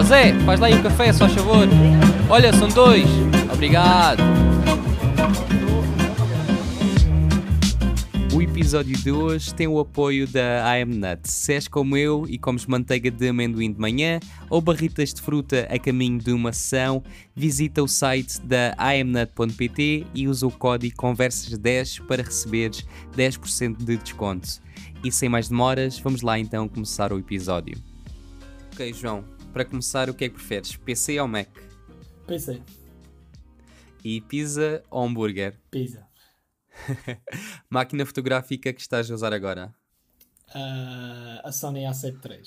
Ó Zé, faz lá aí um café, só favor. Olha, são dois. Obrigado. O episódio de hoje tem o apoio da I Am Nuts. Se és como eu e comes manteiga de amendoim de manhã ou barritas de fruta a caminho de uma sessão, visita o site da imnut.pt e usa o código CONVERSAS10 para receberes 10% de desconto. E sem mais demoras, vamos lá então começar o episódio. Ok, João, para começar, o que é que preferes? PC ou Mac? PC. E pizza ou hambúrguer? Pizza. Máquina fotográfica que estás a usar agora? Uh, a Sony A7 III.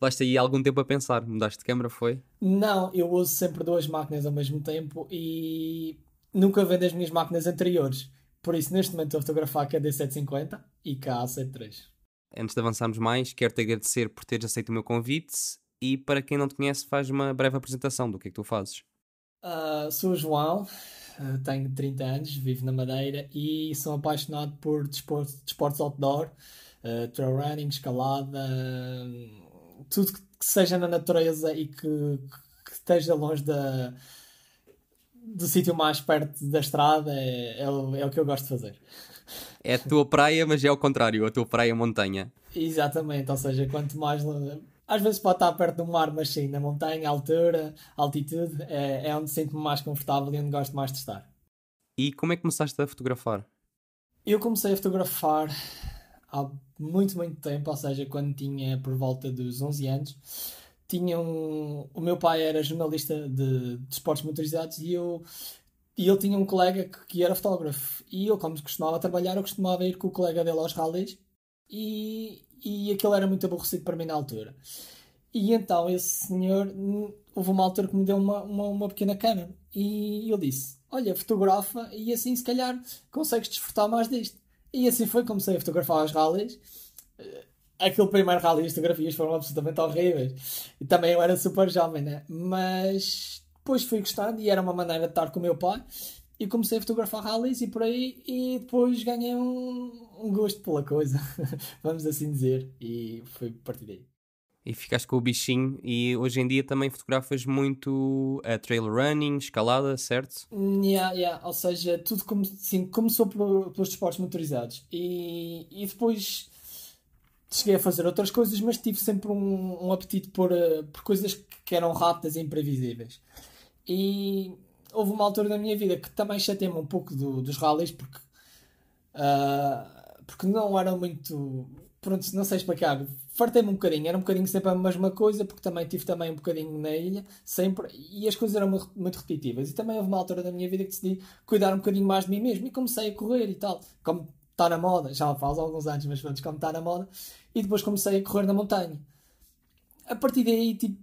Levaste aí algum tempo a pensar, mudaste de câmera, foi? Não, eu uso sempre duas máquinas ao mesmo tempo e nunca vendo as minhas máquinas anteriores. Por isso, neste momento, estou a fotografar com a D750 e com a A7 III. Antes de avançarmos mais, quero-te agradecer por teres aceito o meu convite e para quem não te conhece, faz uma breve apresentação do que é que tu fazes. Uh, sou o João, uh, tenho 30 anos, vivo na Madeira e sou apaixonado por desportos, desportos outdoor, uh, trail running, escalada, tudo que, seja na natureza e que, que esteja longe da, do sítio mais perto da estrada é, é, é o que eu gosto de fazer. É a tua praia, mas é ao contrário, a tua praia é montanha. Exatamente, ou seja, quanto mais. Às vezes pode estar perto do mar, mas sim, na montanha, altura, altitude, é, é onde sinto-me mais confortável e onde gosto mais de estar. E como é que começaste a fotografar? Eu comecei a fotografar há muito, muito tempo, ou seja, quando tinha por volta dos 11 anos. Tinha um... O meu pai era jornalista de, de esportes motorizados e eu e ele tinha um colega que, que, era fotógrafo. E ele, como costumava trabalhar, eu costumava ir com o colega dele aos rallies. E, e aquilo era muito aborrecido para mim na altura. E então esse senhor, houve uma altura que me deu uma, uma, uma pequena câmera. E eu disse: Olha, fotografa e assim se calhar consegues desfrutar mais disto. E assim foi, comecei a fotografar os rallies. Eh, aquele primeiro rally as fotografias foram absolutamente horríveis. E também eu era super jovem, né? Mas depois fui gostando e era uma maneira de estar com o meu pai. E comecei a fotografar rallies e por aí, e depois ganhei um, um gosto pela coisa, vamos assim dizer, e foi a partir daí. E ficaste com o bichinho, e hoje em dia também fotografas muito a trail running, escalada, certo? Yeah, yeah. Ou seja, tudo come, sim, começou por, pelos esportes motorizados, e, e depois cheguei a fazer outras coisas, mas tive sempre um, um apetite por, uh, por coisas que eram rápidas e imprevisíveis. E houve uma altura da minha vida que também chateei-me um pouco do, dos rallies porque, uh, porque não eram muito. Pronto, não sei explicar. Fartei-me um bocadinho, era um bocadinho sempre a mesma coisa, porque também tive também um bocadinho na ilha, sempre, e as coisas eram muito repetitivas. E também houve uma altura da minha vida que decidi cuidar um bocadinho mais de mim mesmo e comecei a correr e tal. Como está na moda, já faz alguns anos, mas pronto, como está na moda. E depois comecei a correr na montanha. A partir daí, tipo,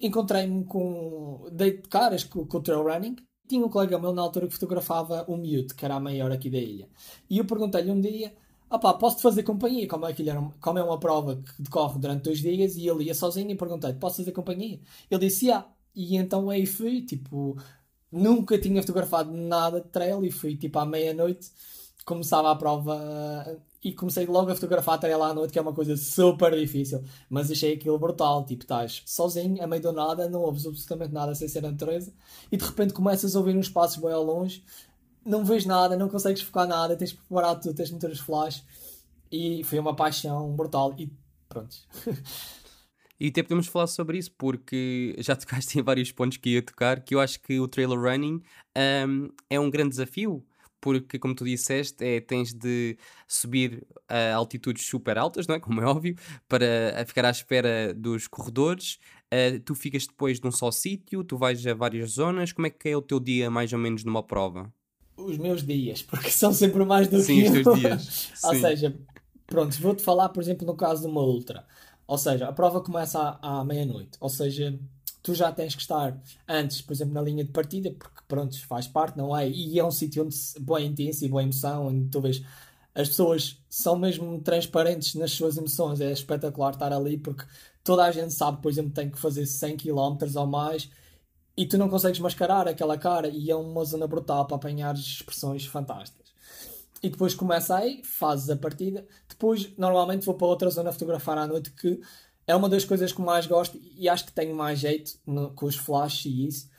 encontrei-me com. dei de caras com, com o trail running. Tinha um colega meu na altura que fotografava o Mute, que era a maior aqui da ilha. E eu perguntei-lhe um dia: opá, posso-te fazer companhia? Como é, que era, como é uma prova que decorre durante dois dias e ele ia sozinho e perguntei-lhe: posso fazer companhia? Ele disse: ah. E então aí fui, tipo, nunca tinha fotografado nada de trail e fui tipo à meia-noite, começava a prova e comecei logo a fotografar até lá à noite, que é uma coisa super difícil. Mas achei aquilo brutal. Tipo, estás sozinho, a meio do nada, não ouves absolutamente nada sem ser a natureza, e de repente começas a ouvir uns passos bem ao longe, não vês nada, não consegues focar nada, tens preparado tudo, tens de meter os flash. E foi uma paixão brutal. E pronto. E até podemos falar sobre isso porque já tocaste em vários pontos que ia tocar, que eu acho que o trailer running um, é um grande desafio porque, como tu disseste, é, tens de subir a altitudes super altas, não é? Como é óbvio, para ficar à espera dos corredores. Uh, tu ficas depois num só sítio, tu vais a várias zonas. Como é que é o teu dia, mais ou menos, numa prova? Os meus dias, porque são sempre mais do Sim, que os teus dias. Ou seja, pronto, vou-te falar, por exemplo, no caso de uma ultra. Ou seja, a prova começa à, à meia-noite. Ou seja, tu já tens que estar antes, por exemplo, na linha de partida, porque pronto, faz parte, não é? E é um sítio onde boa intensa e boa emoção, onde tu vês as pessoas são mesmo transparentes nas suas emoções, é espetacular estar ali porque toda a gente sabe, por exemplo, tem que fazer 100 km ou mais e tu não consegues mascarar aquela cara e é uma zona brutal para apanhar expressões fantásticas. E depois começa aí, fazes a partida, depois normalmente vou para outra zona fotografar à noite que é uma das coisas que mais gosto e acho que tenho mais jeito no, com os flashes e isso.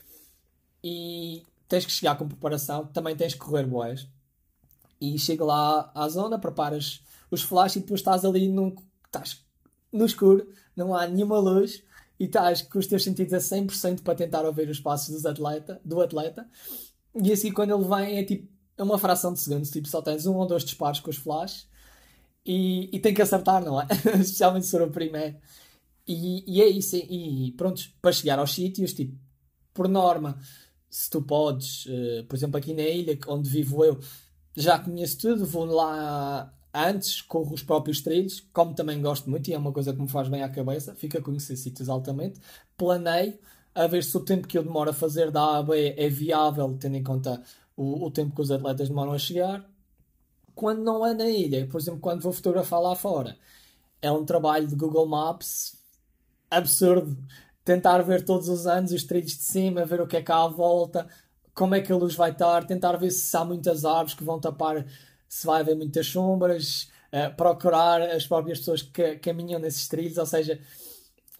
E tens que chegar com preparação, também tens que correr boés. E chega lá à zona, preparas os flashes e depois estás ali no, estás no escuro, não há nenhuma luz e estás com os teus sentidos a 100% para tentar ouvir os passos dos atleta, do atleta. E assim, quando ele vem, é tipo é uma fração de segundos, tipo, só tens um ou dois disparos com os flashes e, e tem que acertar, não é? Especialmente se for o primeiro. E, e é isso. E pronto, para chegar aos sítios, tipo, por norma, se tu podes, uh, por exemplo, aqui na ilha onde vivo eu, já conheço tudo, vou lá antes, corro os próprios trilhos, como também gosto muito e é uma coisa que me faz bem à cabeça, fica a conhecer sítios altamente. Planeio a ver se o tempo que eu demoro a fazer da A é viável, tendo em conta o, o tempo que os atletas demoram a chegar. Quando não é na ilha, por exemplo, quando vou fotografar lá fora, é um trabalho de Google Maps absurdo. Tentar ver todos os anos os trilhos de cima, ver o que é há à volta, como é que a luz vai estar, tentar ver se há muitas árvores que vão tapar, se vai haver muitas sombras, uh, procurar as próprias pessoas que caminham nesses trilhos, ou seja,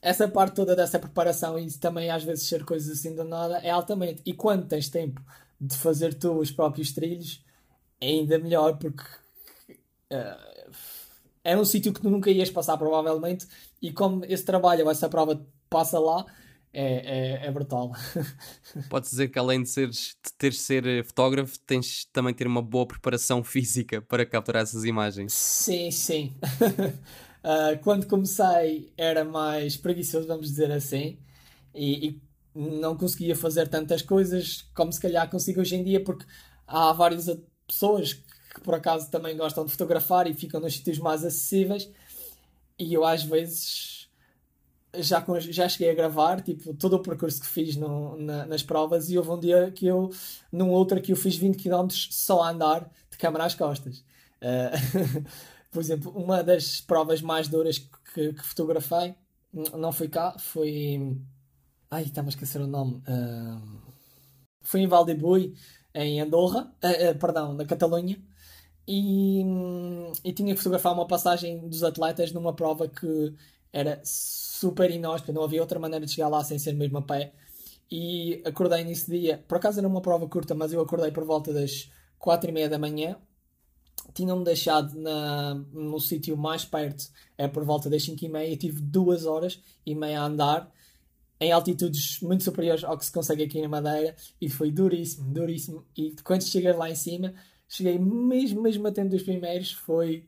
essa parte toda dessa preparação e também às vezes ser coisas assim do nada é altamente. E quando tens tempo de fazer tu os próprios trilhos, é ainda melhor porque uh, é um sítio que tu nunca ias passar provavelmente e como esse trabalho ou essa prova passa lá, é, é, é brutal. Podes dizer que além de, seres, de teres de ser eh, fotógrafo, tens também ter uma boa preparação física para capturar essas imagens. Sim, sim. uh, quando comecei era mais preguiçoso, vamos dizer assim, e, e, não conseguia fazer tantas coisas como se calhar consigo hoje em dia, porque há várias pessoas que por acaso também gostam de fotografar e ficam nos sítios mais acessíveis e eu às vezes já, já cheguei a gravar tipo, todo o percurso que fiz no, na, nas provas e houve um dia que eu, num outro que eu fiz 20 km só a andar de câmera às costas. Uh, por exemplo, uma das provas mais duras que, que fotografei não foi cá, foi. Ai, estava a esquecer o nome. Uh, foi em Valdebui, em Andorra, uh, uh, perdão, na Catalunha e, e tinha que fotografar uma passagem dos atletas numa prova que era super inóspita, não havia outra maneira de chegar lá sem ser mesmo a pé. E acordei nesse dia, por acaso era uma prova curta, mas eu acordei por volta das 4 e meia da manhã. Tinham-me deixado na, no sítio mais perto, é por volta das 5 e meia. Tive duas horas e meia a andar em altitudes muito superiores ao que se consegue aqui na Madeira e foi duríssimo, duríssimo. E quando chegas lá em cima, cheguei mesmo, mesmo a tempo dos primeiros, foi,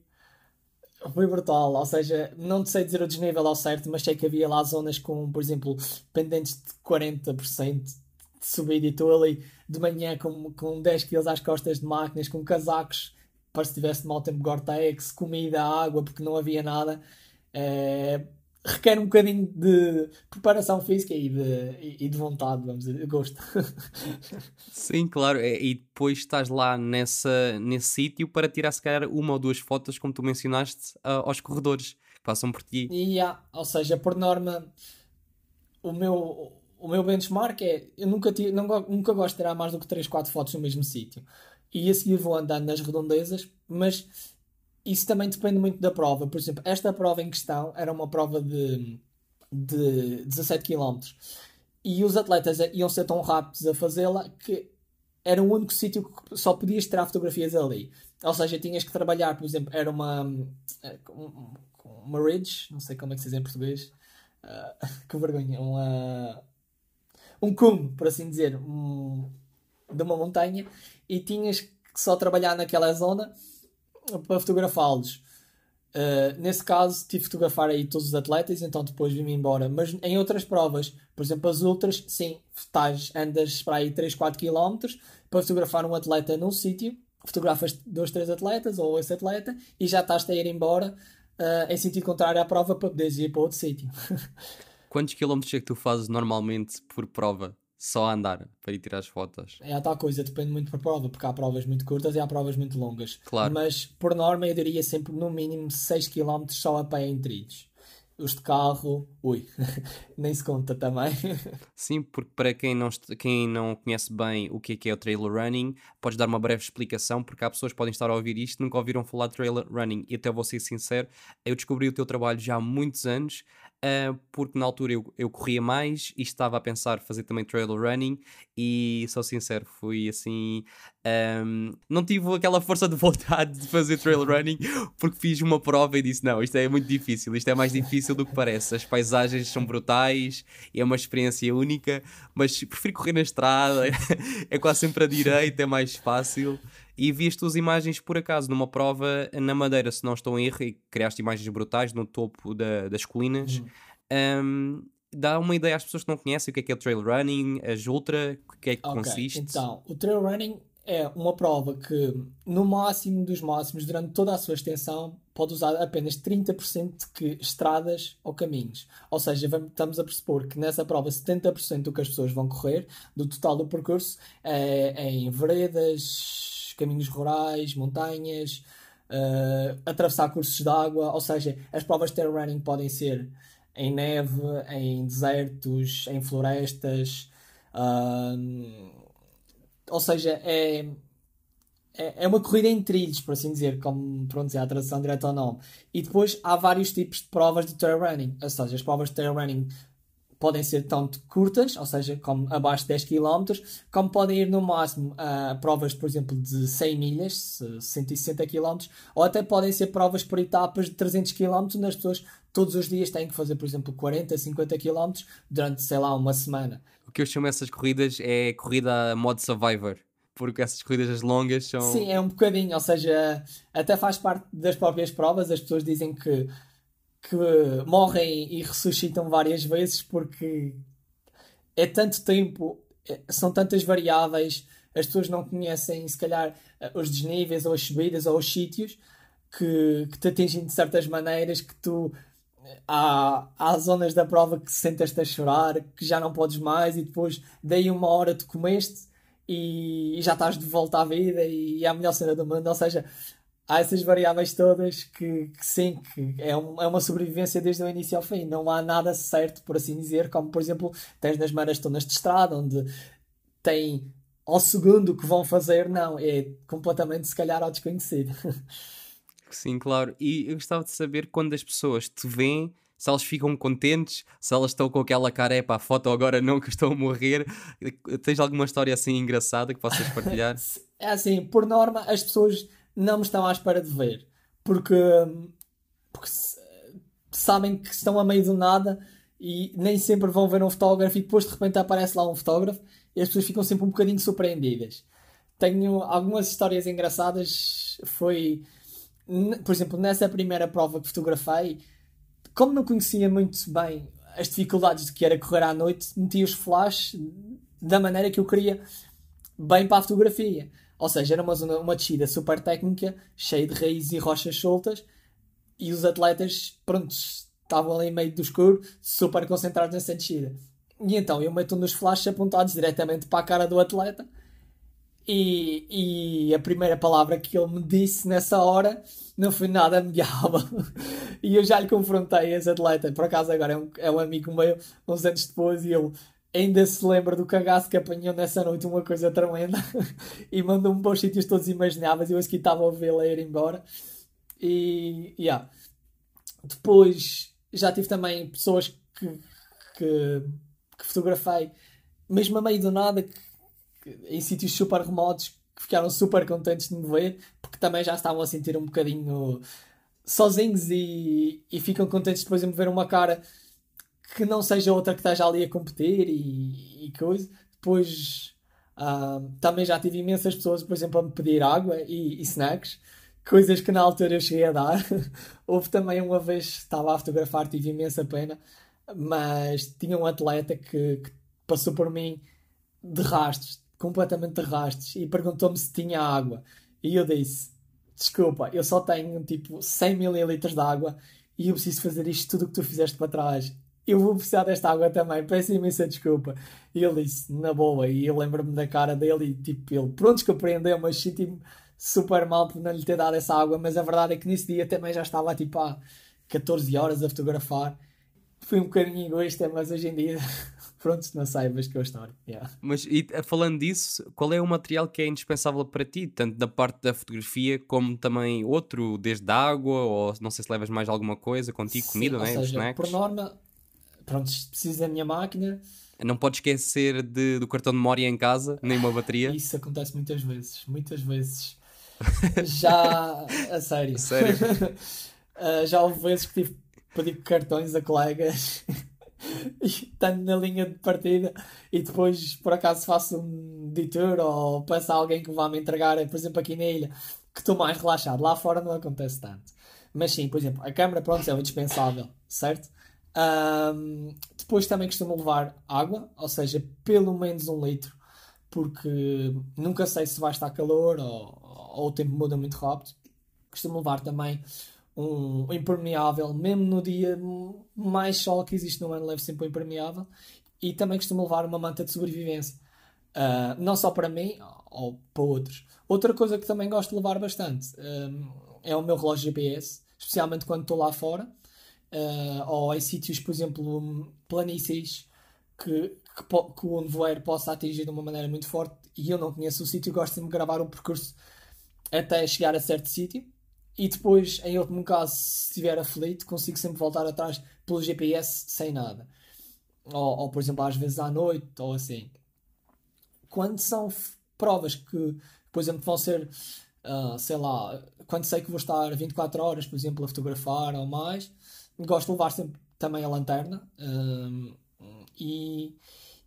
foi brutal. Ou seja, não sei dizer o desnível ao certo, mas sei que havia lá zonas com, por exemplo, pendentes de 40% de subida e estou ali de manhã com, com 10 kg às costas de máquinas, com casacos para se tivesse mau tempo Gore-Tex, comida, água, porque não havia nada. É, requer um bocadinho de preparação física e de, e de vontade, vamos dizer, gosto. Sim, claro, é, e depois estás lá nessa, nesse sítio para tirar se calhar uma ou duas fotos, como tu mencionaste, uh, aos corredores que passam por ti. E, yeah, ou seja, por norma, o meu, o meu benchmark é, eu nunca, tive, não, nunca gosto de tirar mais do que 3, 4 fotos no mesmo sítio. E a seguir vou andando nas redondezas, mas isso também depende muito da prova. Por exemplo, esta prova em questão era uma prova de, de 17 km e os atletas iam ser tão rápidos a fazê-la que era o único sítio que só podias tirar fotografias ali. Ou seja, tinhas que trabalhar, por exemplo, era uma, uma ridge, não sei como é que se diz em português, uh, que vergonha, uma, um cume, por assim dizer, um, de uma montanha, e tinhas que só trabalhar naquela zona para fotografá-los. Uh, nesse caso, tive de fotografar aí todos os atletas, então depois vim-me embora. Mas em outras provas, por exemplo, as ultras, sim, estás, andas para aí 3, 4 km para fotografar um atleta num sítio, fotografas dois, três atletas ou esse atleta e já estás a ir embora uh, em sentido contrário à prova para poderes ir para outro sítio. Quantos quilómetros é que tu fazes normalmente por prova? Só a andar para ir tirar as fotos. É a tal coisa, depende muito da prova, porque há provas muito curtas e há provas muito longas. Claro. Mas por norma eu diria sempre no mínimo 6 km só a pé em trilhos. os de carro, ui, nem se conta também. Sim, porque para quem não, quem não conhece bem o que é, que é o trailer running, podes dar uma breve explicação, porque há pessoas que podem estar a ouvir isto nunca ouviram falar de trailer running. E até vou ser sincero, eu descobri o teu trabalho já há muitos anos uh, porque na altura eu, eu corria mais e estava a pensar fazer também trail running e sou sincero, fui assim um, não tive aquela força de vontade de fazer trail running porque fiz uma prova e disse não, isto é muito difícil, isto é mais difícil do que parece, as paisagens são brutais e é uma experiência única, mas prefiro correr na estrada, é quase sempre a direita, é mais fácil e vi as imagens por acaso numa prova na Madeira, se não estou em erro, e criaste imagens brutais no topo da, das colinas. Uhum. Um, dá uma ideia às pessoas que não conhecem o que é que é o trail running, as ultra, o que é que okay. consiste? Então, o trail running é uma prova que, no máximo dos máximos, durante toda a sua extensão, pode usar apenas 30% de estradas ou caminhos. Ou seja, vamos, estamos a pressupor que nessa prova 70% do que as pessoas vão correr, do total do percurso, é em veredas, caminhos rurais, montanhas, uh, atravessar cursos de água, ou seja, as provas de trail running podem ser em neve, em desertos, em florestas, uh, ou seja, é, é, é uma corrida em trilhos, por assim dizer, como pronto, é a tradução direta ao nome. E depois há vários tipos de provas de trail running, ou seja, as provas de trail running podem ser tanto curtas, ou seja, como abaixo de 10 km, como podem ir no máximo a provas, por exemplo, de 100 milhas, 160 km, ou até podem ser provas por etapas de 300 km, onde as pessoas todos os dias têm que fazer, por exemplo, 40, 50 km durante, sei lá, uma semana. O que eu chamo essas corridas é corrida modo Survivor porque essas corridas longas são. Sim, é um bocadinho, ou seja, até faz parte das próprias provas. As pessoas dizem que que morrem e ressuscitam várias vezes porque é tanto tempo, é, são tantas variáveis, as pessoas não conhecem, se calhar, os desníveis ou as subidas ou os sítios que, que te atingem de certas maneiras que tu. Há, há zonas da prova que sentas-te a chorar, que já não podes mais, e depois, daí uma hora, tu comeste e, e já estás de volta à vida e é a melhor cena do mundo. Ou seja, há essas variáveis todas que, que sim, que é, um, é, uma sobrevivência desde o início ao fim. Não há nada certo, por assim dizer, como por exemplo tens nas maratonas de estrada, onde tem ao segundo que vão fazer, não, é completamente se calhar ao desconhecido. Sim, claro. E eu gostava de saber quando as pessoas te veem, se elas ficam contentes, se elas estão com aquela cara, é a foto agora não que estou a morrer. Tens alguma história assim engraçada que possas partilhar? É assim, por norma, as pessoas não me estão à espera de ver. Porque, porque sabem que estão a meio do nada e nem sempre vão ver um fotógrafo e depois de repente aparece lá um fotógrafo e as pessoas ficam sempre um bocadinho surpreendidas. Tenho algumas histórias engraçadas. Foi, por exemplo, nessa primeira prova que fotografei, como não conhecia muito bem as dificuldades de que era correr à noite, meti os flash da maneira que eu queria, bem para a fotografia. Ou seja, era uma, zona, uma descida super técnica, cheia de raízes e rochas soltas, e os atletas, prontos, estavam ali meio do escuro, super concentrados nessa descida. E então eu meto nos flashes apontados diretamente para a cara do atleta, e, e a primeira palavra que ele me disse nessa hora não foi nada amigável. e eu já lhe confrontei esse atleta, por acaso agora é um, é um amigo meu, uns anos depois, e ele ainda se lembra do cagaço que apanhou nessa noite, uma coisa tremenda, e mandou-me para os sítios todos imagináveis. Eu aqui estava a ouvi-la ir embora. E, yeah. Depois já tive também pessoas que, que, que fotografei, mesmo a meio do nada, que, que, em sítios super remotos, que ficaram super contentes de me ver, porque também já estavam a sentir um bocadinho sozinhos e, e ficam contentes depois de me ver uma cara que não seja outra que esteja ali a competir e, e coisa. Depois uh, também já tive imensas pessoas, por exemplo, a me pedir água e, e snacks, coisas que na altura eu cheguei a dar. Houve também uma vez, estava a fotografar, tive imensa pena, mas tinha um atleta que, que passou por mim de rastros, completamente de rastros, e perguntou-me se tinha água. E eu disse: Desculpa, eu só tenho tipo 100 ml de água e eu preciso fazer isto tudo o que tu fizeste para trás eu vou precisar desta água também, peço imensa desculpa. E ele disse, na boa, e eu lembro-me da cara dele e tipo, ele, pronto que aprendeu, mas senti-me super mal por não lhe ter dado essa água, mas a verdade é que nesse dia também já estava tipo há 14 horas a fotografar fui um bocadinho egoísta, mas hoje em dia, pronto, não sei, mas que é a história. Yeah. Mas e, eh, falando disso, qual é o material que é indispensável para ti, tanto da parte da fotografia como também outro, desde a água, ou não sei se levas mais alguma coisa contigo, Sim, comida, né? seja, snacks? por norma, pronto, preciso da minha máquina. Não podes esquecer de- do cartão de memória em casa, nem uma bateria. Isso acontece muitas vezes, muitas vezes. Já, a sério. Sério? Ah, já houve vezes que tive que pedir cartões a colegas, estando na linha de partida, e depois por acaso faço um detour ou peço a alguém que vá me entregar, por exemplo, aqui na ilha, que estou mais relaxado. Lá fora não acontece tanto. Mas sim, por exemplo, a câmera, pronto, é o indispensável, certo? Ahm, depois também costumo levar água, ou seja, pelo menos um litro, porque nunca sei se vai estar calor ou, ou o tempo muda muito rápido. Costumo levar também um impermeável, mesmo no dia mais sol que existe no ano, levo sempre um impermeável. E também costumo levar uma manta de sobrevivência. Ah, não só para mim, ou para outros. Outra coisa que também gosto de levar bastante ah, é o meu relógio GPS, especialmente quando estou lá fora, ah, ou em sítios, por exemplo, planícies que, que, que o nevoeiro possa atingir de uma maneira muito forte e eu não conheço o sítio, gosto de gravar o percurso até chegar a certo sítio. E depois, em último caso, se estiver aflito, consigo sempre voltar atrás pelo GPS sem nada. Ou, ou, por exemplo, às vezes à noite, ou assim. Quando são provas que, por exemplo, vão ser, ah, sei lá, quando sei que vou estar 24 horas, por exemplo, a fotografar ou mais, gosto de levar sempre também a lanterna. hum, e,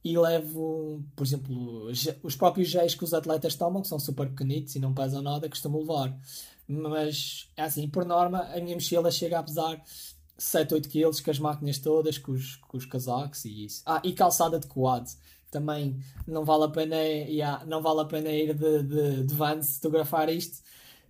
e levo, por exemplo, os próprios géis que os atletas tomam, que são super pequenitos e não pesam nada, costumo levar. Mas, é assim, por norma, a minha mochila chega a pesar 7, 8 quilos, com as máquinas todas, com os, com os casacos e isso. Ah, e calçada de quad. Também não vale a pena, yeah, não vale a pena ir de, de, de Vans fotografar isto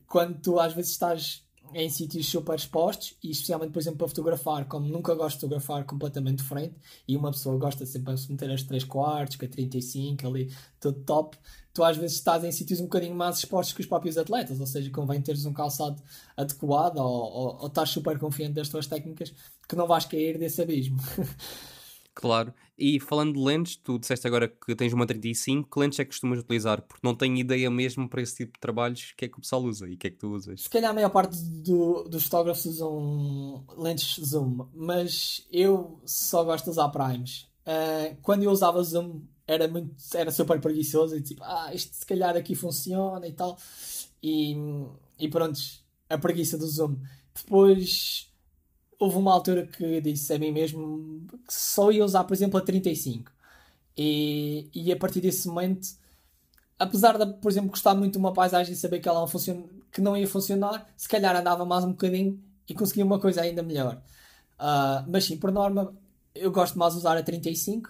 quando tu às vezes estás em sítios super expostos e especialmente, por exemplo, para fotografar, como nunca gosto de fotografar completamente de frente e uma pessoa gosta sempre de meter as 3 quartos, com a 35 ali, tudo top, tu às vezes estás em sítios um bocadinho mais expostos que os próprios atletas, ou seja, convém teres um calçado adequado ou, ou, ou estás super confiante das tuas técnicas que não vais cair desse abismo. Claro. E falando de lentes, tu disseste agora que tens uma 35, que lentes é que costumas utilizar? Porque não tenho ideia mesmo para esse tipo de trabalhos que é que o pessoal usa e que é que tu usas. Se calhar a maior parte do- dos fotógrafos usam lentes zoom, mas eu só gosto de usar primes. Ah, quando eu usava zoom era muito, era super preguiçoso e tipo, ah, isto se calhar aqui funciona e tal. E, e pronto, a preguiça do zoom. Depois houve uma altura que disse a mim mesmo que só ia usar, por exemplo, a 35. E, e a partir desse momento apesar de, por exemplo, gostar muito de uma paisagem e saber que ela não, funciona, que não ia funcionar, se calhar andava mais um bocadinho e conseguia uma coisa ainda melhor. Ah, mas sim, por norma, eu gosto mais de usar a 35,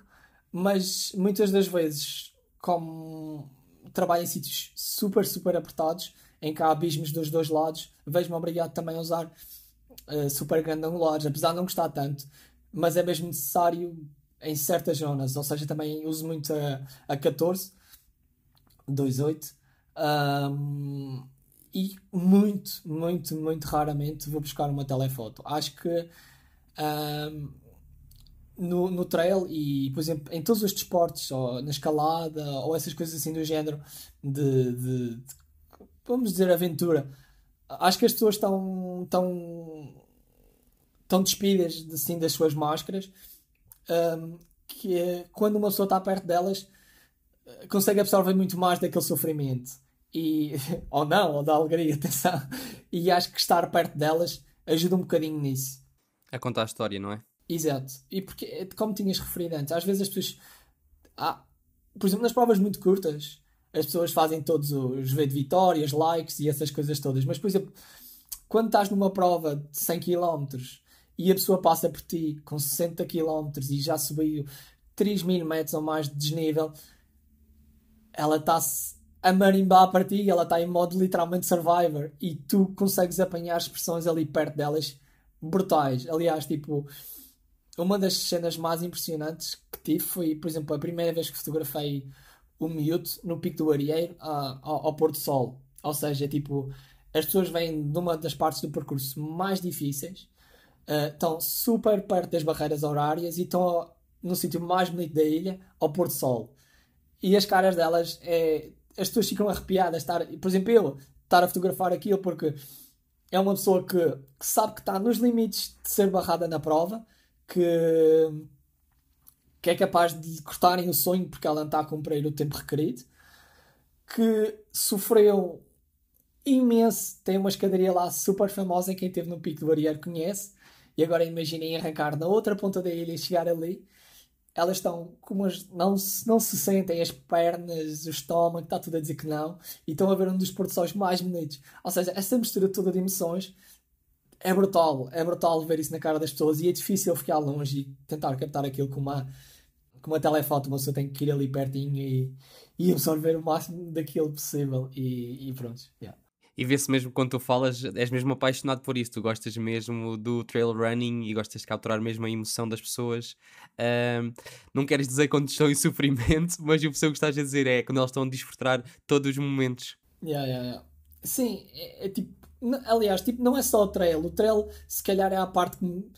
mas muitas das vezes, como trabalho em sítios super, super apertados, em que há abismos dos dois lados, vejo-me obrigado também a usar ah, super grande angulares, apesar de não gostar tanto, mas é mesmo necessário em certas zonas, ou seja, também uso muito a, a 14 2.8 Ahm, e muito, muito, muito raramente vou buscar uma telefoto. Acho que ahm, no, no trail e, por exemplo, em todos os desportos, ou na escalada, ou essas coisas assim do género de, de- de- vamos dizer, aventura, acho que as pessoas estão tão, tão despidas de, assim, das suas máscaras ahm, que é, quando uma pessoa está perto delas consegue absorver muito mais daquele sofrimento. E, ou não, ou da alegria, atenção. E acho que estar perto delas ajuda um bocadinho nisso. A contar a história, não é? Exato. E porque, como tinhas referido antes, às vezes as pessoas. Ah, por exemplo, nas provas muito curtas, as pessoas fazem todos os V de vitórias, likes e essas coisas todas. Mas, por exemplo, quando estás numa prova de 100 km e a pessoa passa por ti com 60 km e já subiu 3 mil metros ou mais de desnível, ela está-se a marimbar para ti, ela está em modo literalmente survivor e tu consegues apanhar expressões ali perto delas brutais. Aliás, tipo, uma das cenas mais impressionantes que tive foi, por exemplo, a primeira vez que fotografei o miúdo no Pico do Arieiro ao, ao pôr do sol. Ou seja, tipo, as pessoas vêm de uma das partes do percurso mais difíceis uh, estão super perto das barreiras horárias e estão no sítio mais bonito da ilha, ao pôr do sol. E as caras delas, é, as pessoas ficam arrepiadas. Estar, por exemplo, eu estar a fotografar aquilo porque é uma pessoa que, que sabe que está nos limites de ser barrada na prova, que, que é capaz de cortarem o sonho porque ela não está a cumprir o tempo requerido, que sofreu imenso, tem uma escadaria lá super famosa, quem esteve no Pico do Barreiro conhece, e agora imaginem arrancar na outra ponta da ilha e chegar ali elas estão como as, não, não se sentem as pernas, o estômago, está tudo a dizer que não, e estão a ver um dos portos mais bonitos. Ou seja, essa mistura toda de emoções é brutal, é brutal ver isso na cara das pessoas e é difícil ficar longe e tentar captar aquilo com uma, com uma telefoto, uma pessoa tem que ir ali pertinho e, e absorver o máximo daquilo possível e, e pronto, yeah e vê-se mesmo quando tu falas, és mesmo apaixonado por isso, tu gostas mesmo do trail running e gostas de capturar mesmo a emoção das pessoas. Um, não queres dizer quando estão em sofrimento, mas o que estás a dizer é quando elas estão a desfrutar todos os momentos. Yeah, yeah, yeah. Sim, é, é tipo, aliás, tipo, não é só o trail, o trail se calhar é a parte que me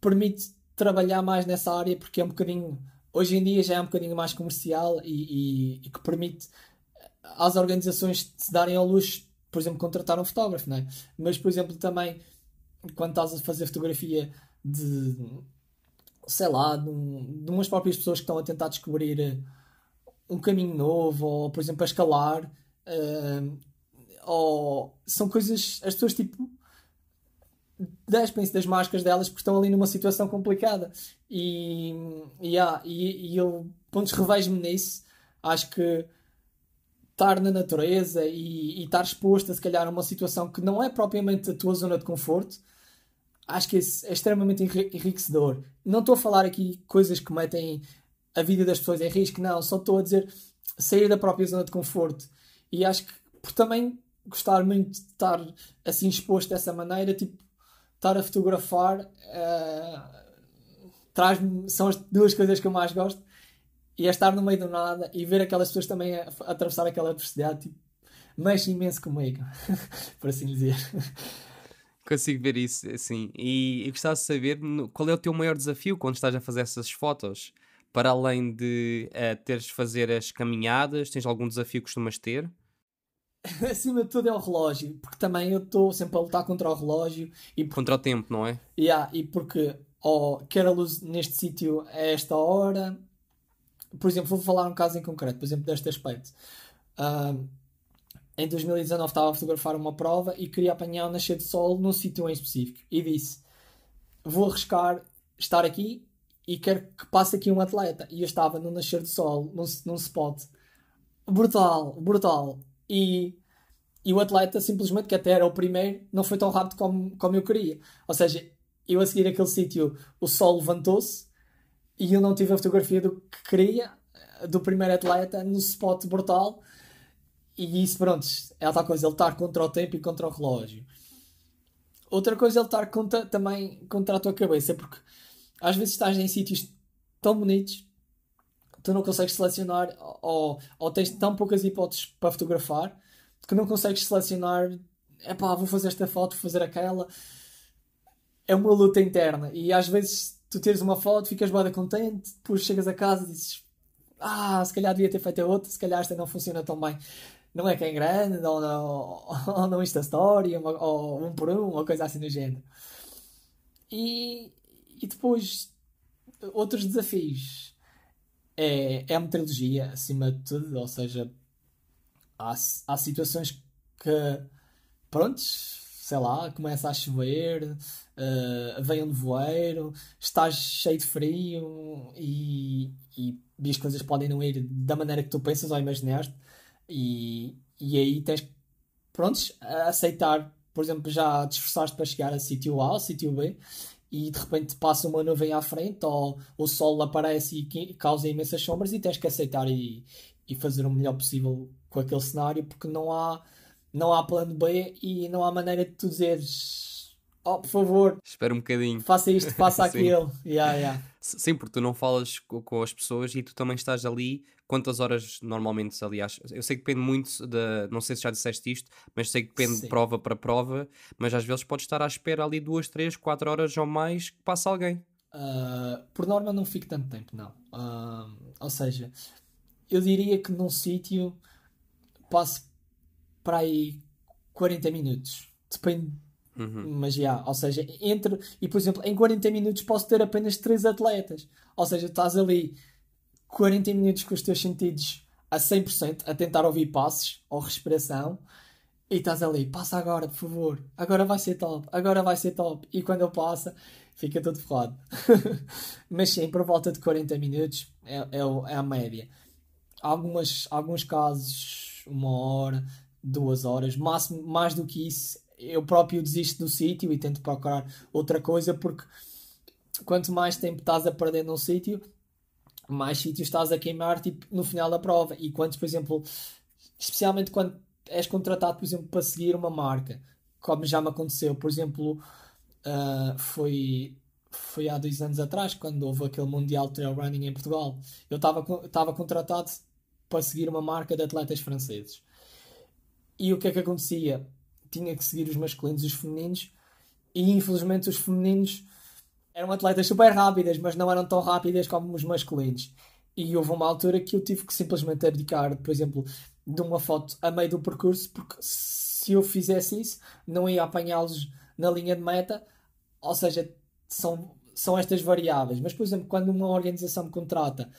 permite trabalhar mais nessa área porque é um bocadinho, hoje em dia já é um bocadinho mais comercial e, e, e que permite às organizações se darem ao luxo por exemplo, contratar um fotógrafo, não é? Mas, por exemplo, também quando estás a fazer fotografia de, sei lá, de, de umas próprias pessoas que estão a tentar descobrir eh, um caminho novo, ou, por exemplo, a escalar, uh, ou são coisas, as pessoas tipo despem-se das máscaras delas porque estão ali numa situação complicada e, e, yeah, e, e eu, pontos revejo-me nisso acho que estar na natureza e, e estar exposto a se calhar a uma situação que não é propriamente a tua zona de conforto, acho que é, é extremamente enriquecedor. Não estou a falar aqui coisas que metem a vida das pessoas em risco, não, só estou a dizer sair da própria zona de conforto. E acho que por também gostar muito de estar assim exposto dessa maneira, tipo, estar a fotografar uh, traz são as duas coisas que eu mais gosto e é estar no meio do nada e ver aquelas pessoas também a, a atravessar aquela adversidade, tipo, mexe imenso comigo, por assim dizer. Consigo ver isso, assim. E, e gostava de saber qual é o teu maior desafio quando estás a fazer essas fotos? Para além de uh, teres de fazer as caminhadas, tens algum desafio que costumas ter? Acima de tudo é o relógio, porque também eu estou sempre a lutar contra o relógio. E por... Contra o tempo, não é? Yeah, e porque oh, quero a luz neste sítio a esta hora, por exemplo, vou falar um caso em concreto, por exemplo, deste aspecto. Uh, em 2019 estava a fotografar uma prova e queria apanhar o nascer de sol num sítio em específico. E disse: Vou arriscar estar aqui e quero que passe aqui um atleta. E eu estava no nascer de sol, num, num spot brutal, brutal. E, e o atleta, simplesmente, que até era o primeiro, não foi tão rápido como, como eu queria. Ou seja, eu a seguir aquele sítio, o sol levantou-se e eu não tive a fotografia do que queria, do primeiro atleta, no spot brutal. E isso, pronto, é tal coisa, ele estar contra o tempo e contra o relógio. Outra coisa é ele estar contra, também contra a tua cabeça, porque às vezes estás em sítios tão bonitos, tu não consegues selecionar, ou, ou tens tão poucas hipóteses para fotografar, que não consegues selecionar, é pá, vou fazer esta foto, vou fazer aquela. É uma luta interna, e às vezes tu teres uma foto, ficas bada contente, depois chegas a casa e dizes ah, se calhar devia ter feito a outra, se calhar esta não funciona tão bem. Não é que é grande, ou não, ou não Insta Story, ou, ou um por um, ou coisa assim do género. E, e depois, outros desafios. É, é a meteorologia, acima de tudo, ou seja, há, há situações que, prontos, sei lá, começa a chover, uh, vem um nevoeiro, estás cheio de frio e, e, e, as coisas podem não ir da maneira que tu pensas ou imaginaste e, e aí tens prontos a aceitar, por exemplo, já te esforçaste para chegar a sítio A, sítio B e de repente passa uma nuvem à frente ou o sol aparece e causa imensas sombras e tens que aceitar e, e fazer o melhor possível com aquele cenário porque não há não há plano B e não há maneira de tu dizeres oh, por favor, espera um bocadinho, faça isto, faça aquilo. Yeah, yeah. Sim, porque tu não falas com, com, as pessoas e tu também estás ali quantas horas normalmente, aliás, eu sei que depende muito da, não sei se já disseste isto, mas sei que depende Sim. de prova para prova, mas às vezes pode estar à espera ali duas, três, quatro horas ou mais que passa alguém. Uh, por norma não fico tanto tempo, não. Uh, ou seja, eu diria que num sítio passo para aí 40 minutos. Depende. Uhum. Mas já, ou seja, entre. E por exemplo, em 40 minutos posso ter apenas 3 atletas. Ou seja, estás ali 40 minutos com os teus sentidos a 100% a tentar ouvir passos ou respiração e estás ali, passa agora, por favor, agora vai ser top, agora vai ser top. E quando ele passa, fica todo ferrado. Mas sim, por volta de 40 minutos é, é, é a média. Algumas, alguns casos, uma hora, duas horas, máximo, mais do que isso, eu próprio desisto do sítio e tento procurar outra coisa porque quanto mais tempo estás a perder num sítio, mais sítios estás a queimar tipo, no final da prova. E quantos, por exemplo, especialmente quando és contratado, por exemplo, para seguir uma marca, como já me aconteceu, por exemplo, uh, foi, foi há dois anos atrás, quando houve aquele Mundial Trail Running em Portugal. Eu estava contratado para seguir uma marca de atletas franceses. E o que é que acontecia? Tinha que seguir os masculinos e os femininos, e infelizmente os femininos eram atletas super rápidas, mas não eram tão rápidas como os masculinos. E houve uma altura que eu tive que simplesmente abdicar, por exemplo, de uma foto a meio do percurso, porque se eu fizesse isso, não ia apanhá-los na linha de meta. Ou seja, são, são estas variáveis. Mas, por exemplo, quando uma organização me contrata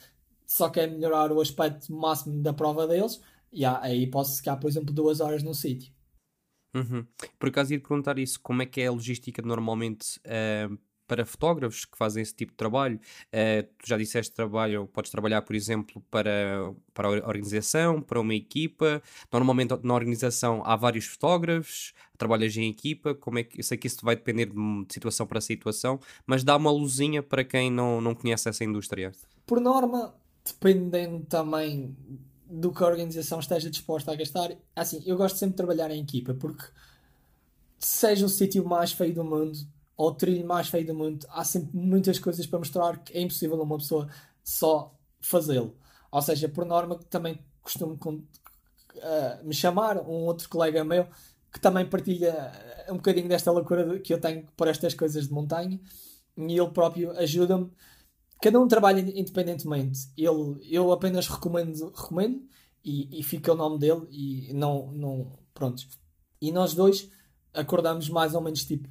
só quer melhorar o aspecto máximo da prova deles, yeah, aí posso ficar, por exemplo, duas horas num sítio. Uhum. Por acaso ia perguntar isso, como é que é a logística normalmente uh, para fotógrafos que fazem esse tipo de trabalho. Uh, tu já disseste trabalho, podes trabalhar, por exemplo, para, para a organização, para uma equipa. Normalmente na organização há vários fotógrafos, trabalhas em equipa. Como é que eu sei que isso vai depender de, de situação para situação, mas dá uma luzinha para quem não, não conhece essa indústria. Por norma, dependendo também do que a organização esteja disposta a gastar, assim, eu gosto sempre de trabalhar em equipa porque seja o sítio mais feio do mundo ou o trilho mais feio do mundo, há sempre muitas coisas para mostrar que é impossível uma pessoa só fazê-lo. Ou seja, por norma, também costumo uh, me chamar um outro colega meu que também partilha eh, um bocadinho desta loucura que eu tenho por estas coisas de montanha e ele próprio ajuda-me. Cada um trabalha independentemente. Ele, eu apenas recomendo, recomendo e, e fica o nome dele e não, não, pronto. E nós dois acordamos mais ou menos tipo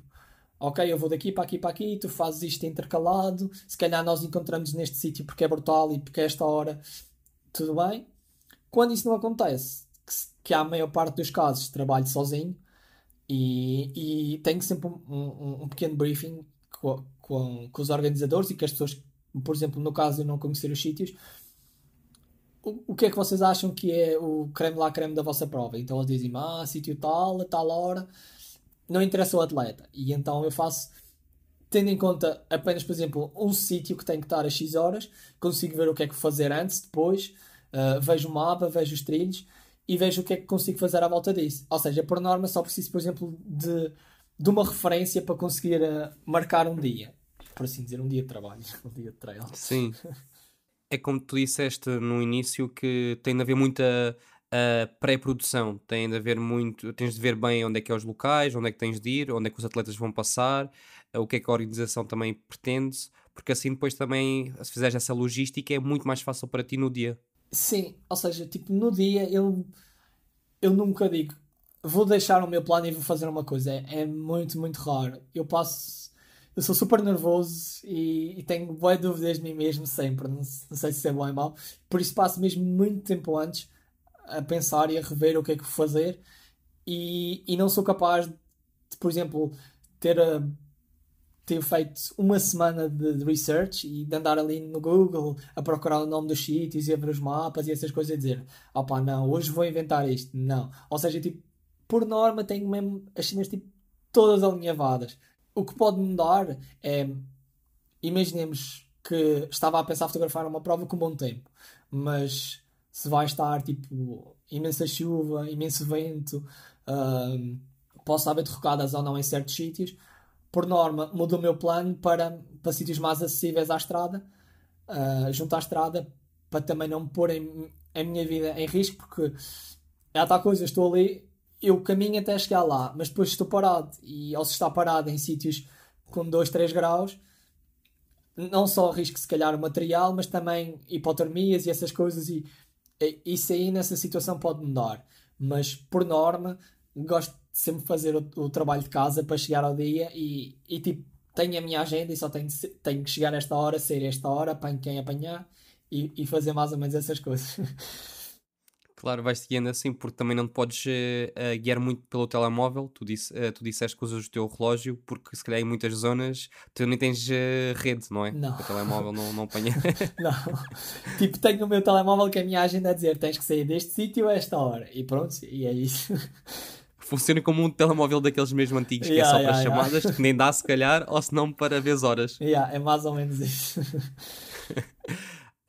ok, eu vou daqui para aqui para aqui, tu fazes isto intercalado, se calhar nós encontramos neste sítio porque é brutal e porque é esta hora, tudo bem. Quando isso não acontece, que, que a maior parte dos casos trabalho sozinho e, e tenho sempre um, um, um pequeno briefing com, com, com, os organizadores e com as pessoas, por exemplo, no caso de não conhecer os sítios, o, o que é que vocês acham que é o creme lá creme da vossa prova? Então eles dizem, ah, sítio tal, a tal hora não interessa o atleta. E então eu faço, tendo em conta apenas, por exemplo, um sítio que tem que estar a X horas, consigo ver o que é que fazer antes, depois, uh, vejo o mapa, vejo os trilhos e vejo o que é que consigo fazer à volta disso. Ou seja, por norma, só preciso, por exemplo, de, de uma referência para conseguir uh, marcar um dia. Por assim dizer, um dia de trabalho, um dia de trail. Sim. É como tu disseste no início que tem de haver muita a pré-produção. Tem de haver muito, tens de ver bem onde é que é os locais, onde é que tens de ir, onde é que os atletas vão passar, eh, o que é que a organização também pretende, porque assim depois também, se fizeres essa logística, é muito mais fácil para ti no dia. Sim, ou seja, tipo, no dia eu, eu nunca digo vou deixar o meu plano e vou fazer uma coisa. É, é muito, muito raro. Eu passo. Eu sou super nervoso e, e tenho boas dúvidas de mim mesmo sempre. Não, não sei se é bom ou mal. Por isso passo mesmo muito tempo antes a pensar e a rever o que é que vou fazer e, e não sou capaz de, por exemplo, ter, ter feito uma semana de, de, research e de andar ali no Google a procurar o nome dos sítios e a ver os mapas e essas coisas e dizer opá, não, hoje vou inventar isto. Não. Ou seja, tipo, por norma tenho mesmo as cenas tipo, todas alinhavadas. O que pode mudar é, imaginemos que estava a pensar fotografar uma prova com bom tempo, mas se vai estar tipo imensa chuva, imenso vento, uh, posso haver derrocadas ou não em certos sítios. Por norma, mudo o meu plano para, para sítios mais acessíveis à estrada, uh, junto à estrada, para também não pôr em, a minha vida em risco, porque é tal coisa, estou ali, eu caminho até chegar lá, mas depois estou parado, e ao estar parado em sítios com 2, 3 graus, não só risco se calhar o material, mas também hipotermias e essas coisas, e isso aí nessa situação pode mudar. Mas por norma, gosto de sempre fazer o, o trabalho de casa para chegar ao dia e, e tipo, tenho a minha agenda e só tenho, tenho que chegar a esta hora, a esta hora, para quem apanhar e, e fazer mais ou menos essas coisas. Claro, vais-te guiando assim, porque também não te podes uh, guiar muito pelo telemóvel. Tu, disse, uh, tu disseste que usas o teu relógio, porque se calhar em muitas zonas tu nem tens uh, rede, não é? Não. O telemóvel não, não apanha. não. Tipo, tenho o meu telemóvel que a minha agenda a dizer tens que sair deste sítio a esta hora. E pronto, e é isso. Funciona como um telemóvel daqueles mesmo antigos, que yeah, é só yeah, para yeah. chamadas, que nem dá se calhar, ou se não para ver horas. Yeah, é mais ou menos isso.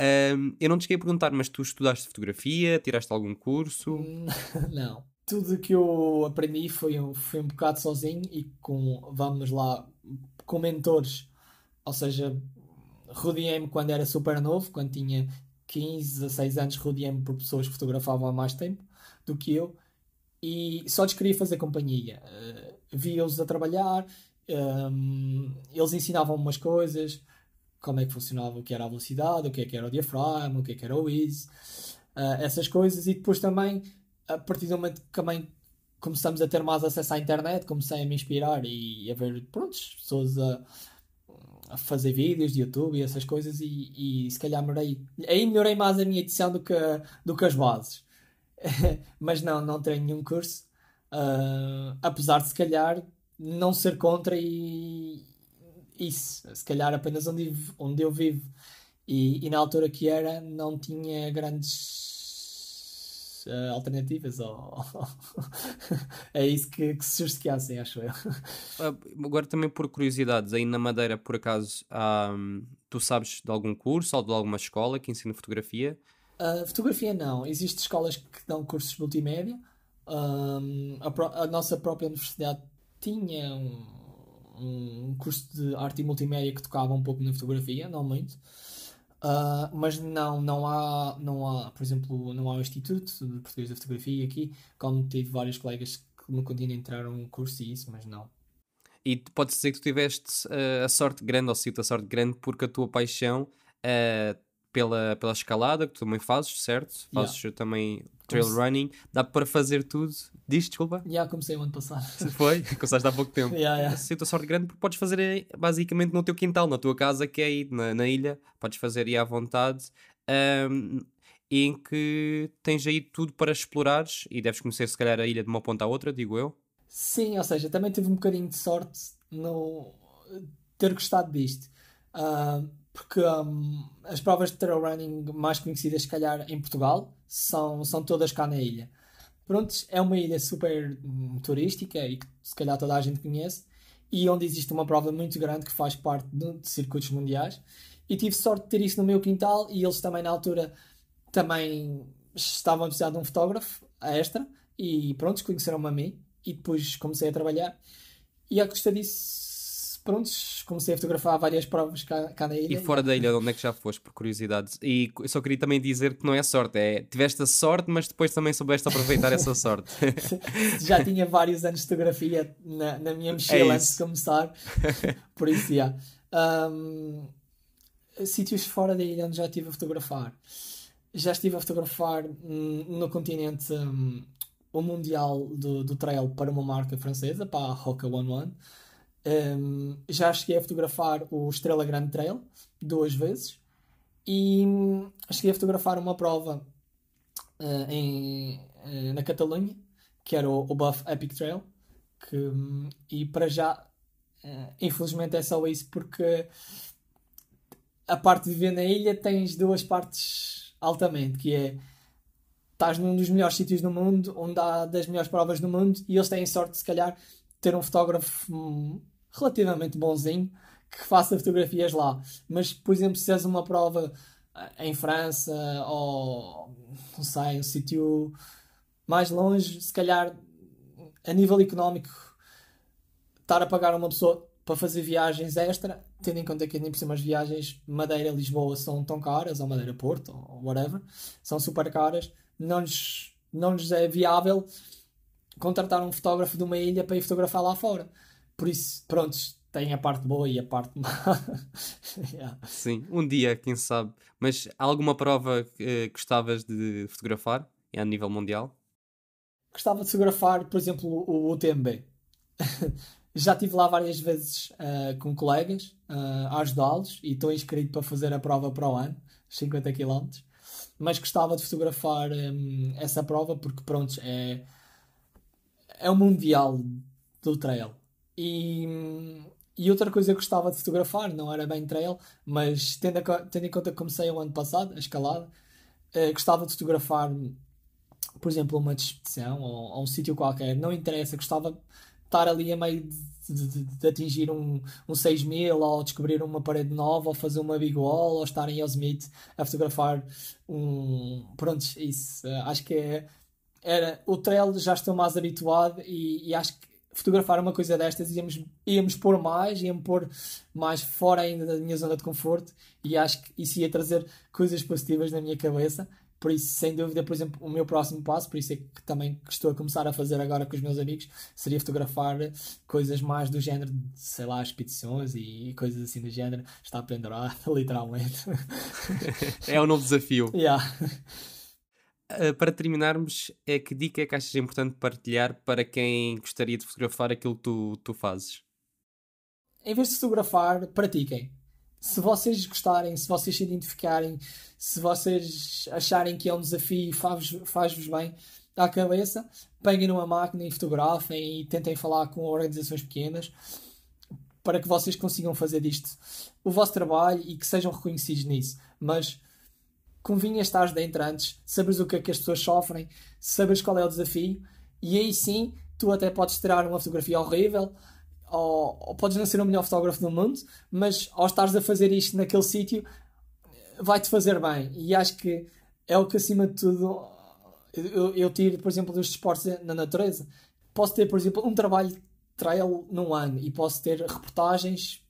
Um, eu não te cheguei a perguntar, mas tu estudaste fotografia, tiraste algum curso? Não. Tudo que eu aprendi foi um, foi um bocado sozinho e com, vamos lá, com mentores. Ou seja, rodeei-me quando era super novo, quando tinha 15, 16 anos, rodeei-me por pessoas que fotografavam há mais tempo do que eu e só lhes queria fazer companhia. Uh, Via-os a trabalhar, um, eles ensinavam-me umas coisas, como é que funcionava, o que era a velocidade, o que é que era o diafragma, o que é que era o ease, uh, essas coisas, e depois também, a partir do momento que também começamos a ter mais acesso à internet, comecei a me inspirar e a ver, pronto, pessoas a, a fazer vídeos de YouTube e essas coisas, e, e se calhar melhorei, aí melhorei mais a minha edição do que, do que as bases. Mas não, não tenho nenhum curso, uh, apesar de se calhar não ser contra e, isso, se calhar apenas onde, onde eu vivo. E, e na altura que era, não tinha grandes uh, alternativas. Ou... é isso que, que se justificassem, acho eu. Ah, agora também por curiosidades, aí na Madeira, por acaso, um, tu sabes de algum curso ou de alguma escola que ensina fotografia? Uh, fotografia não. Existem escolas que dão cursos multimédia. Um, a, a, nossa própria universidade tinha um, um curso de arte e multimédia que tocava um pouco na fotografia, não muito. Uh, mas não, não há, não há, por exemplo, não há o Instituto de Português da Fotografia aqui, como tive vários colegas que no continente entraram um curso e isso, mas não. E pode dizer que tu tiveste uh, a sorte grande, ou sinto a sorte grande, porque a tua paixão uh, pela, pela escalada, que tu também fazes, certo? Fazes yeah. também trail Comece... running, dá para fazer tudo. Diz, desculpa? Já yeah, comecei o ano passado. Foi? Começaste há pouco tempo. yeah, yeah. Sinto a sorte grande porque podes fazer basicamente no teu quintal, na tua casa, que é aí na, na ilha, podes fazer aí à vontade. Um, em que tens aí tudo para explorares e deves conhecer se calhar a ilha de uma ponta à outra, digo eu. Sim, ou seja, também tive um bocadinho de sorte no ter gostado disto. Uh, porque um, as provas de trail running mais conhecidas, se calhar, em Portugal, são, são todas cá na ilha. Pronto, é uma ilha super hum, turística e que se calhar toda a gente conhece, e onde existe uma prova muito grande que faz parte de, de circuitos mundiais. E tive sorte de ter isso no meu quintal, e eles também, na altura, também estavam a precisar de um fotógrafo extra, e pronto, conheceram-me a mim, e depois comecei a trabalhar. E a custa disso pronto, comecei a fotografar várias provas cá, cá na ilha. E fora da ilha, onde é que já foste, por curiosidade? E só queria também dizer que não é sorte, é tiveste a sorte, mas depois também soubeste aproveitar essa sorte. já tinha vários anos de fotografia na, na minha mochila é antes de começar, por isso, já. Um, sítios fora da ilha onde já estive a fotografar. Já estive a fotografar no continente um, o Mundial do, do Trail para uma marca francesa, para a Roca One One. Um, já cheguei a fotografar o Estrela Grande Trail duas vezes e um, cheguei a fotografar uma prova uh, em, uh, na Catalunha que era o, o Buff Epic Trail que, um, e para já uh, infelizmente é só isso porque a parte de viver na ilha tens duas partes altamente que é estás num dos melhores sítios do mundo onde há das melhores provas do mundo e eles têm sorte se calhar ter um fotógrafo hum, relativamente bonzinho que faça fotografias lá. Mas, por exemplo, se és uma prova eh, em França ou não sei, um sítio mais longe, se calhar a nível económico estar a pagar uma pessoa para fazer viagens extra, tendo em conta que nem por cima as viagens Madeira-Lisboa são tão caras, ou Madeira-Porto, ou whatever, são super caras, não lhes, não lhes é viável contratar um fotógrafo de uma ilha para ir fotografar lá fora. Por isso, prontos, tem a parte boa e a parte má. yeah. Sim, um dia, quem sabe. Mas há alguma prova que gostavas de fotografar a nível mundial? Gostava de fotografar, por exemplo, o UTMB. Já estive lá várias vezes uh, com colegas uh, a ajudá-los e estou inscrito para fazer a prova para o ano, 50 km. Mas gostava de fotografar um, essa prova porque, pronto, é, é o mundial do trail. E, e outra coisa que gostava de fotografar, não era bem trail, mas tendo, a, tendo em conta que comecei o ano passado, a escalada, uh, gostava de fotografar, por exemplo, uma expedição ou, ou um sítio qualquer, não interessa, gostava de estar ali a meio de, de, de, atingir um, um 6000 ou descobrir uma parede nova ou fazer uma big wall ou estar em Yosemite a fotografar um. Pronto, isso. Uh, acho que é, era. O trail já estou mais habituado e, e acho que fotografar uma coisa destas, íamos, íamos pôr mais, íamos pôr mais fora ainda da minha zona de conforto e acho que isso ia trazer coisas positivas na minha cabeça. Por isso, sem dúvida, por exemplo, o meu próximo passo, por isso é que também estou a começar a fazer agora com os meus amigos, seria fotografar coisas mais do género sei lá, expedições e coisas assim do género. Está pendurado, literalmente. é um novo desafio. Yeah. Uh, para terminarmos, é que dica é que achas importante partilhar para quem gostaria de fotografar aquilo que tu, tu fazes? Em vez de fotografar, pratiquem. Se vocês gostarem, se vocês se identificarem, se vocês acharem que é um desafio e faz-vos faz bem à cabeça, peguem numa máquina e fotografem e tentem falar com organizações pequenas para que vocês consigam fazer disto o vosso trabalho e que sejam reconhecidos nisso. Mas convinha estar dentro antes, sabes o que é que as pessoas sofrem, sabes qual é o desafio, e aí sim tu até podes tirar uma fotografia horrível, ou, ou podes não ser o melhor fotógrafo do mundo, mas ao estares a fazer isto naquele sítio, vai-te fazer bem. E acho que é o que acima de tudo eu, eu tiro, por exemplo, dos esportes na natureza. Posso ter, por exemplo, um trabalho trail num ano e posso ter reportagens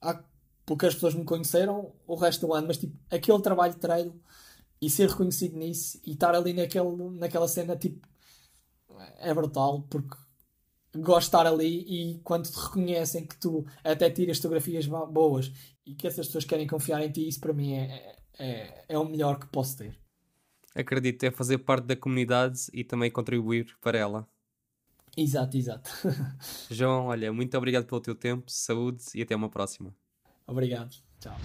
porque as pessoas me conheceram o resto do ano, mas tipo, aquele trabalho de trail e ser reconhecido nisso e estar ali naquele, naquela cena, tipo, é brutal porque gosto de estar ali e quando te reconhecem que tu até tiras fotografias boas e que essas pessoas querem confiar em ti, isso para mim é, é, é o melhor que posso ter. Acredito, é fazer parte da comunidade e também contribuir para ela. Exato, exato. João, olha, muito obrigado pelo teu tempo, saúde e até uma próxima. Obrigado. Tchau.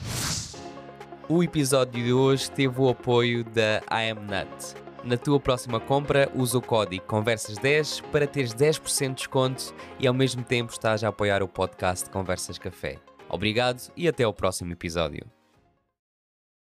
O episódio de hoje teve o apoio da IamNut. Na tua próxima compra, usa o código Conversas10 para teres 10% de desconto e ao mesmo tempo estás a apoiar o podcast Conversas Café. Obrigado e até ao próximo episódio.